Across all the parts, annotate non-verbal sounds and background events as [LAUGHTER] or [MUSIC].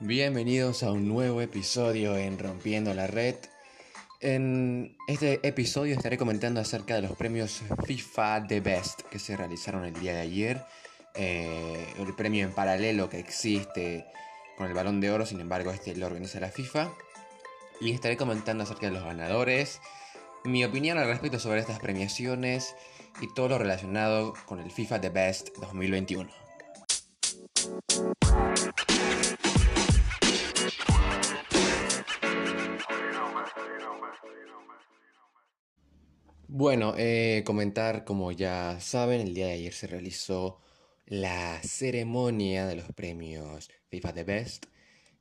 Bienvenidos a un nuevo episodio en Rompiendo la Red. En este episodio estaré comentando acerca de los premios FIFA The Best que se realizaron el día de ayer. Eh, el premio en paralelo que existe con el balón de oro, sin embargo este lo organiza la FIFA. Y estaré comentando acerca de los ganadores, mi opinión al respecto sobre estas premiaciones y todo lo relacionado con el FIFA The Best 2021. Bueno, eh, comentar, como ya saben, el día de ayer se realizó la ceremonia de los premios FIFA The Best,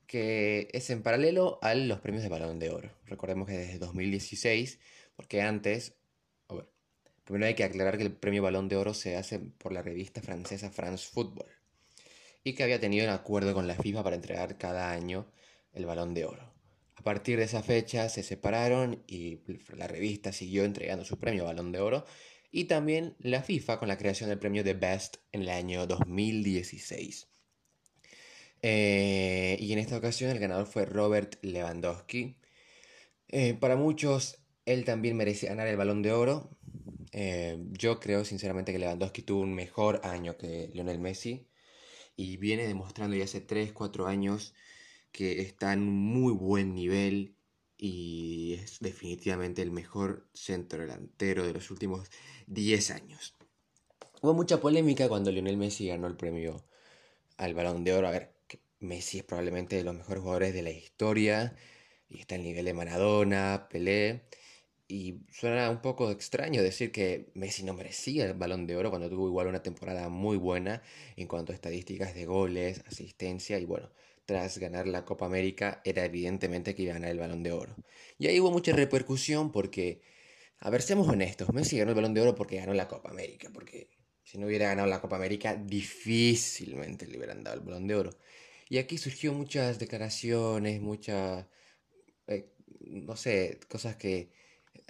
que es en paralelo a los premios de Balón de Oro. Recordemos que desde 2016, porque antes, a ver, primero hay que aclarar que el premio Balón de Oro se hace por la revista francesa France Football y que había tenido un acuerdo con la FIFA para entregar cada año el Balón de Oro. A partir de esa fecha se separaron y la revista siguió entregando su premio Balón de Oro y también la FIFA con la creación del premio The Best en el año 2016. Eh, y en esta ocasión el ganador fue Robert Lewandowski. Eh, para muchos él también merecía ganar el balón de oro. Eh, yo creo sinceramente que Lewandowski tuvo un mejor año que Lionel Messi y viene demostrando ya hace 3-4 años que está en un muy buen nivel y es definitivamente el mejor centro delantero de los últimos 10 años. Hubo mucha polémica cuando Lionel Messi ganó el premio al Balón de Oro. A ver, Messi es probablemente de los mejores jugadores de la historia y está al nivel de Maradona, Pelé. Y suena un poco extraño decir que Messi no merecía el balón de oro cuando tuvo igual una temporada muy buena en cuanto a estadísticas de goles, asistencia y bueno, tras ganar la Copa América, era evidentemente que iba a ganar el balón de oro. Y ahí hubo mucha repercusión porque, a ver, seamos honestos, Messi ganó el balón de oro porque ganó la Copa América, porque si no hubiera ganado la Copa América, difícilmente le hubieran dado el balón de oro. Y aquí surgió muchas declaraciones, muchas, eh, no sé, cosas que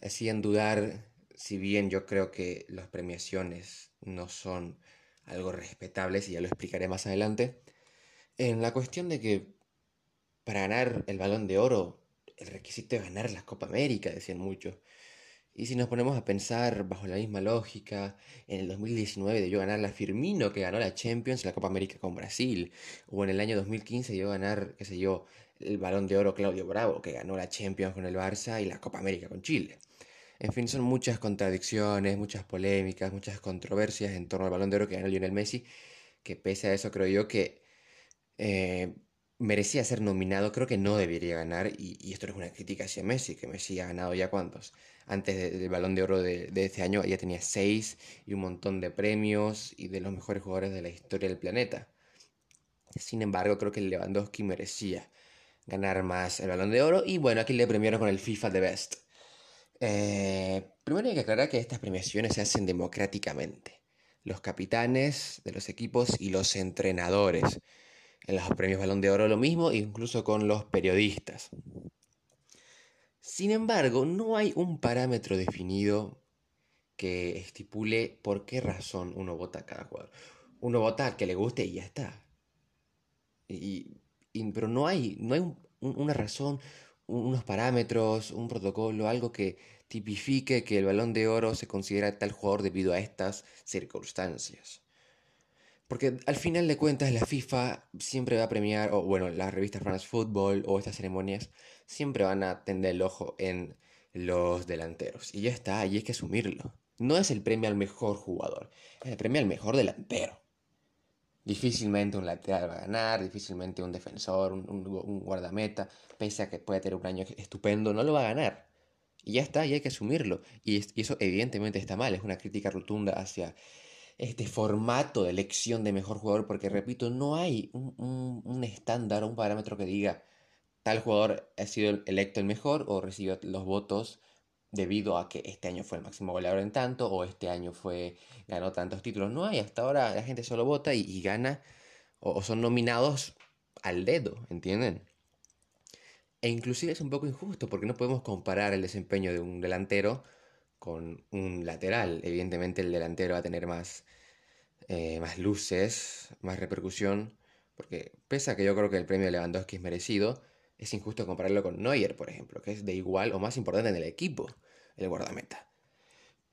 hacían dudar, si bien yo creo que las premiaciones no son algo respetables, y ya lo explicaré más adelante, en la cuestión de que para ganar el balón de oro, el requisito es ganar la Copa América, decían muchos. Y si nos ponemos a pensar bajo la misma lógica, en el 2019 debió ganar la Firmino que ganó la Champions, la Copa América con Brasil, o en el año 2015 debió ganar, qué sé yo, el balón de oro Claudio Bravo que ganó la Champions con el Barça y la Copa América con Chile. En fin, son muchas contradicciones, muchas polémicas, muchas controversias en torno al balón de oro que ganó Lionel Messi, que pese a eso creo yo que eh, merecía ser nominado, creo que no debería ganar, y, esto no es una crítica hacia Messi, que Messi ha ganado ya cuántos. Antes del balón de oro de, este año ya tenía seis y un montón de premios y de los mejores jugadores de la historia del planeta. Sin embargo, creo que Lewandowski merecía ganar más el balón de oro, y bueno, aquí le premiaron con el FIFA The Best. Eh, primero hay que aclarar que estas premiaciones se hacen democráticamente. Los capitanes de los equipos y los entrenadores en los premios Balón de Oro lo mismo, incluso con los periodistas. Sin embargo, no hay un parámetro definido que estipule por qué razón uno vota a cada jugador. Uno vota al que le guste y ya está. Y, pero no hay, no hay una razón, unos parámetros, un protocolo, algo que tipifique que el balón de oro se considera tal jugador debido a estas circunstancias. Porque al final de cuentas la FIFA siempre va a premiar, o bueno, las revistas France Football o estas ceremonias siempre van a tender el ojo en los delanteros. Y ya está, y hay que asumirlo. No es el premio al mejor jugador, es el premio al mejor delantero. Difícilmente un lateral va a ganar, difícilmente un defensor, un, guardameta, pese a que puede tener un año estupendo, no lo va a ganar. Y ya está, y hay que asumirlo. Y, y eso evidentemente está mal, es una crítica rotunda hacia este formato de elección de mejor jugador, porque repito, no hay un, estándar, un parámetro que diga tal jugador ha sido electo el mejor o recibió los votos debido a que este año fue el máximo goleador en tanto o este año fue ganó tantos títulos. No hay, hasta ahora la gente solo vota y, gana o, son nominados al dedo, ¿entienden? E inclusive es un poco injusto porque no podemos comparar el desempeño de un delantero con un lateral. Evidentemente el delantero va a tener más, eh, más luces, más repercusión Porque pese a que yo creo que el premio de Lewandowski es merecido, es injusto compararlo con Neuer, por ejemplo, que es de igual o más importante en el equipo, el guardameta.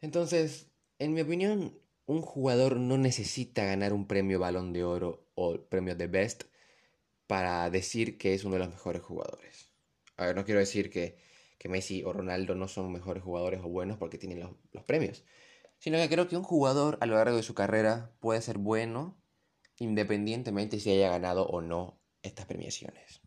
Entonces, en mi opinión, un jugador no necesita ganar un premio Balón de Oro o premio de Best para decir que es uno de los mejores jugadores. A ver, no quiero decir que, que Messi o Ronaldo no son mejores jugadores o buenos porque tienen los, los premios, sino que creo que un jugador a lo largo de su carrera puede ser bueno independientemente si haya ganado o no estas premiaciones.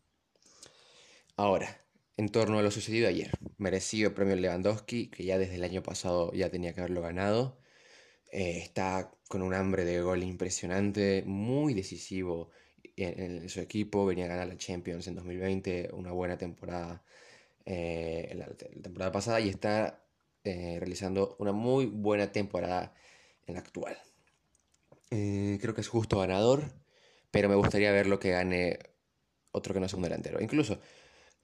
Ahora, en torno a lo sucedido ayer, merecido premio Lewandowski, que ya desde el año pasado ya tenía que haberlo ganado, eh, está con un hambre de gol impresionante, muy decisivo en, su equipo, venía a ganar la Champions en 2020, una buena temporada eh, la, temporada pasada y está eh, realizando una muy buena temporada en la actual. creo que es justo ganador, pero me gustaría verlo que gane otro que no sea un delantero. Incluso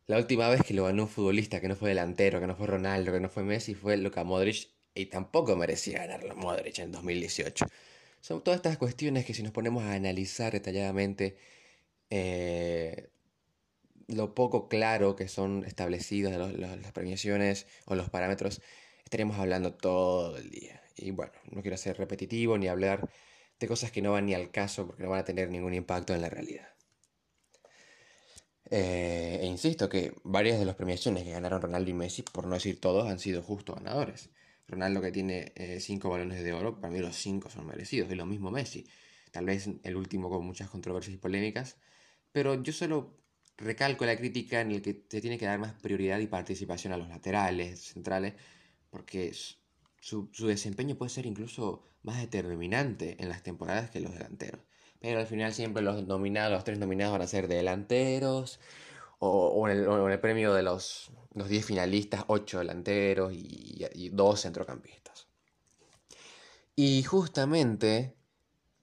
la última vez que lo ganó un futbolista que no fue delantero, que no fue Ronaldo, que no fue Messi, fue Luka Modric y tampoco merecía ganarlo Modric en 2018. Son todas estas cuestiones que si nos ponemos a analizar detalladamente eh, lo poco claro que son establecidas las premiaciones o los parámetros, estaríamos hablando todo el día. Y bueno, no quiero ser repetitivo ni hablar de cosas que no van ni al caso porque no van a tener ningún impacto en la realidad. Eh, e insisto que varias de las premiaciones que ganaron Ronaldo y Messi, por no decir todos, han sido justo ganadores. Ronaldo que tiene 5 eh, balones de oro, para mí los 5 son merecidos, y lo mismo Messi. Tal vez el último con muchas controversias y polémicas, pero yo solo recalco la crítica en el que se tiene que dar más prioridad y participación a los laterales, centrales, porque su, su desempeño puede ser incluso más determinante en las temporadas que los delanteros. Pero al final siempre los nominados, los tres nominados van a ser delanteros. O, en, el, premio de los, los 10 finalistas, 8 delanteros y, y 2 centrocampistas. Y justamente,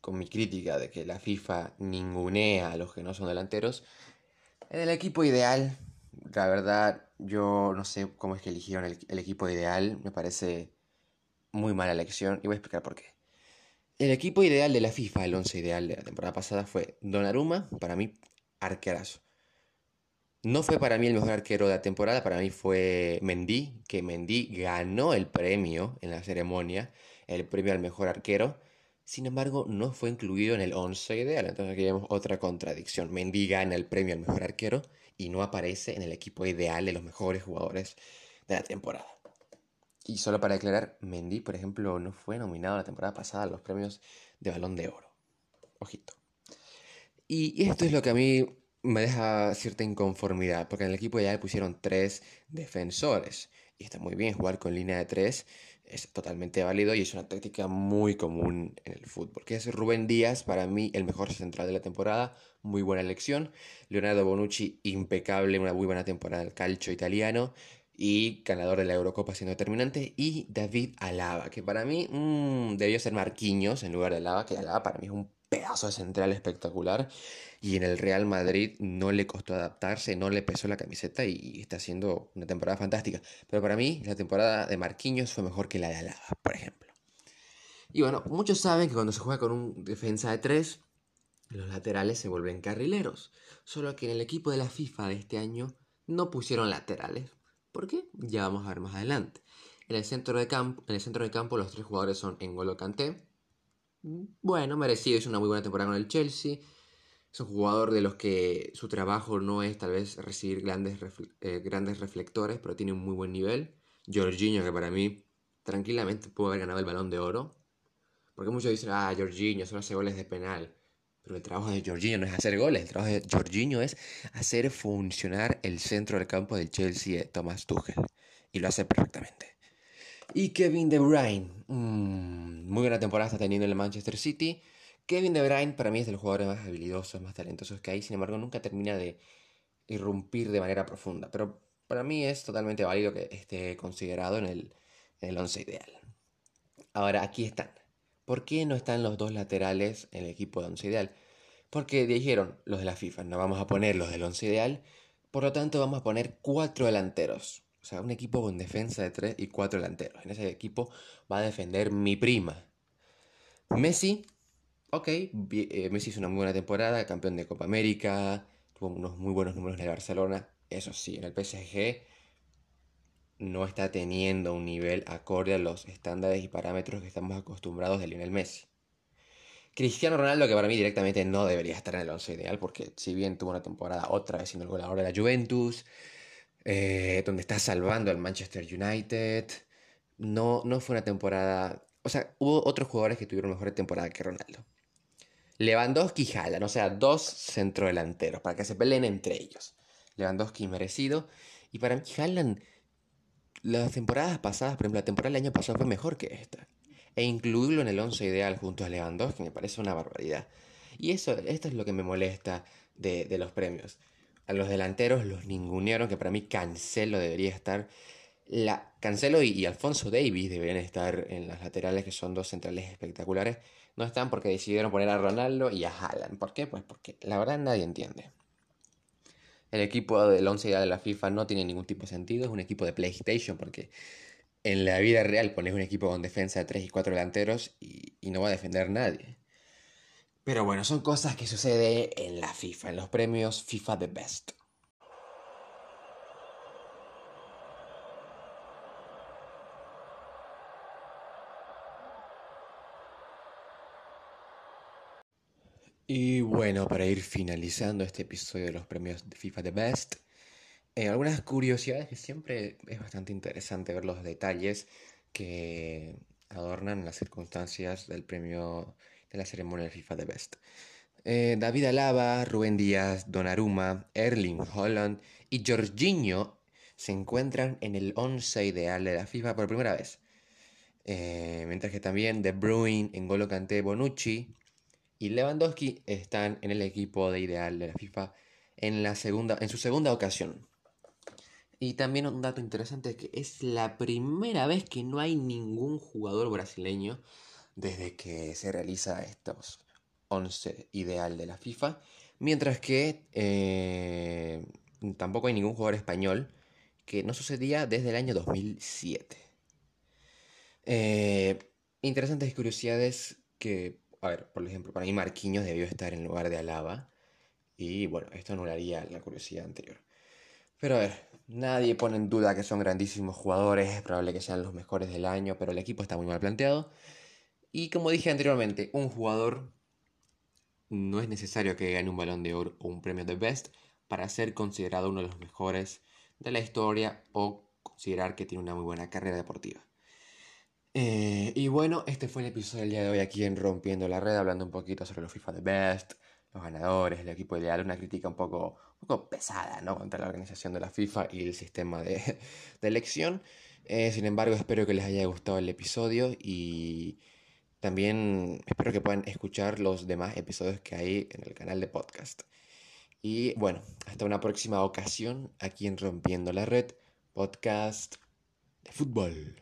con mi crítica de que la FIFA ningunea a los que no son delanteros, en el equipo ideal, la verdad, yo no sé cómo es que eligieron el, el equipo ideal, me parece muy mala elección y voy a explicar por qué. El equipo ideal de la FIFA, el 11 ideal de la temporada pasada, fue Donnarumma, para mí, arquerazo. No fue para mí el mejor arquero de la temporada, para mí fue Mendy, que Mendy ganó el premio en la ceremonia, el premio al mejor arquero. Sin embargo, no fue incluido en el 11 ideal, entonces aquí vemos otra contradicción. Mendy gana el premio al mejor arquero y no aparece en el equipo ideal de los mejores jugadores de la temporada. Y solo para aclarar, Mendy, por ejemplo, no fue nominado la temporada pasada a los premios de Balón de Oro. Ojito. Y esto es lo que a mí me deja cierta inconformidad, porque en el equipo ya le pusieron tres defensores. Y está muy bien jugar con línea de tres, es totalmente válido y es una táctica muy común en el fútbol. Que es Rubén Díaz, para mí el mejor central de la temporada, muy buena elección. Leonardo Bonucci, impecable, una muy buena temporada del calcio italiano y ganador de la Eurocopa siendo determinante, y David Alaba, que para mí mmm, debió ser Marquinhos en lugar de Alaba, que Alaba para mí es un pedazo de central espectacular, y en el Real Madrid no le costó adaptarse, no le pesó la camiseta y está haciendo una temporada fantástica. Pero para mí la temporada de Marquinhos fue mejor que la de Alaba, por ejemplo. Y bueno, muchos saben que cuando se juega con un defensa de tres, los laterales se vuelven carrileros. Solo que en el equipo de la FIFA de este año no pusieron laterales ¿Por qué? Ya vamos a ver más adelante. En el centro de campo, en el centro de campo los tres jugadores son N'Golo Kanté. Bueno, merecido, hizo una muy buena temporada con el Chelsea. Es un jugador de los que su trabajo no es tal vez recibir grandes, eh, grandes reflectores, pero tiene un muy buen nivel. Jorginho, que para mí tranquilamente pudo haber ganado el balón de oro. Porque muchos dicen, ah, Jorginho solo hace goles de penal. Pero el trabajo de Jorginho no es hacer goles, el trabajo de Jorginho es hacer funcionar el centro del campo del Chelsea de Thomas Tuchel. Y lo hace perfectamente. Y Kevin De Bruyne, mm, muy buena temporada está teniendo en el Manchester City. Kevin De Bruyne para mí es de los jugadores más habilidosos, más talentosos que hay, sin embargo nunca termina de irrumpir de manera profunda. Pero para mí es totalmente válido que esté considerado en el, en el once ideal. Ahora, aquí están. ¿Por qué no están los dos laterales en el equipo de once ideal? Porque dijeron los de la FIFA, no vamos a poner los del once ideal, por lo tanto vamos a poner cuatro delanteros. O sea, un equipo con defensa de tres y cuatro delanteros. En ese equipo va a defender mi prima. Messi, ok, eh, Messi hizo una muy buena temporada, campeón de Copa América, tuvo unos muy buenos números en el Barcelona, eso sí, en el PSG no está teniendo un nivel acorde a los estándares y parámetros que estamos acostumbrados de Lionel Messi. Cristiano Ronaldo, que para mí directamente no debería estar en el 11 ideal, porque si bien tuvo una temporada otra vez siendo el goleador de la Juventus, eh, donde está salvando al Manchester United, no, no fue una temporada... O sea, hubo otros jugadores que tuvieron mejor temporada que Ronaldo. Lewandowski y Haaland, o sea, dos centrodelanteros, para que se peleen entre ellos. Lewandowski merecido. Y para mí Haaland, las temporadas pasadas, por ejemplo, la temporada del año pasado fue mejor que esta e incluirlo en el 11 ideal junto a Lewandowski me parece una barbaridad. Y eso, esto es lo que me molesta de, los premios. A los delanteros los ningunearon, que para mí Cancelo debería estar. La, Cancelo y, Alfonso Davis deberían estar en las laterales, que son dos centrales espectaculares. No están porque decidieron poner a Ronaldo y a Haaland. ¿Por qué? Pues porque la verdad nadie entiende. El equipo del 11 ideal de la FIFA no tiene ningún tipo de sentido, es un equipo de PlayStation porque en la vida real pones un equipo con defensa de 3 y 4 delanteros y, no va a defender nadie. Pero bueno, son cosas que sucede en la FIFA, en los premios FIFA The Best. Y bueno, para ir finalizando este episodio de los premios de FIFA The Best, eh, algunas curiosidades que siempre es bastante interesante ver los detalles que adornan las circunstancias del premio de la ceremonia de FIFA de Best. Eh, David Alaba, Rubén Díaz, Donnarumma, Erling Holland y Jorginho se encuentran en el 11 ideal de la FIFA por primera vez. Eh, mientras que también De Bruyne, N'Golo Kanté, Bonucci y Lewandowski están en el equipo de ideal de la FIFA en, la segunda, en su segunda ocasión. Y también un dato interesante es que es la primera vez que no hay ningún jugador brasileño desde que se realiza estos 11 ideal de la FIFA. Mientras que eh, tampoco hay ningún jugador español que no sucedía desde el año 2007. Eh, interesantes curiosidades que, a ver, por ejemplo, para mí Marquinhos debió estar en lugar de Alaba. Y bueno, esto anularía la curiosidad anterior. Pero a ver, Nadie pone en duda que son grandísimos jugadores, es probable que sean los mejores del año, pero el equipo está muy mal planteado. Y como dije anteriormente, un jugador no es necesario que gane un balón de oro o un premio de best para ser considerado uno de los mejores de la historia o considerar que tiene una muy buena carrera deportiva. Eh, y bueno, este fue el episodio del día de hoy aquí en Rompiendo la Red, hablando un poquito sobre los FIFA de Best, los ganadores, el equipo ideal, una crítica un poco, un poco pesada ¿no? contra la organización de la FIFA y el sistema de, [LAUGHS] elección. Eh, sin embargo, espero que les haya gustado el episodio y también espero que puedan escuchar los demás episodios que hay en el canal de podcast. Y bueno, hasta una próxima ocasión aquí en Rompiendo la Red, podcast de fútbol.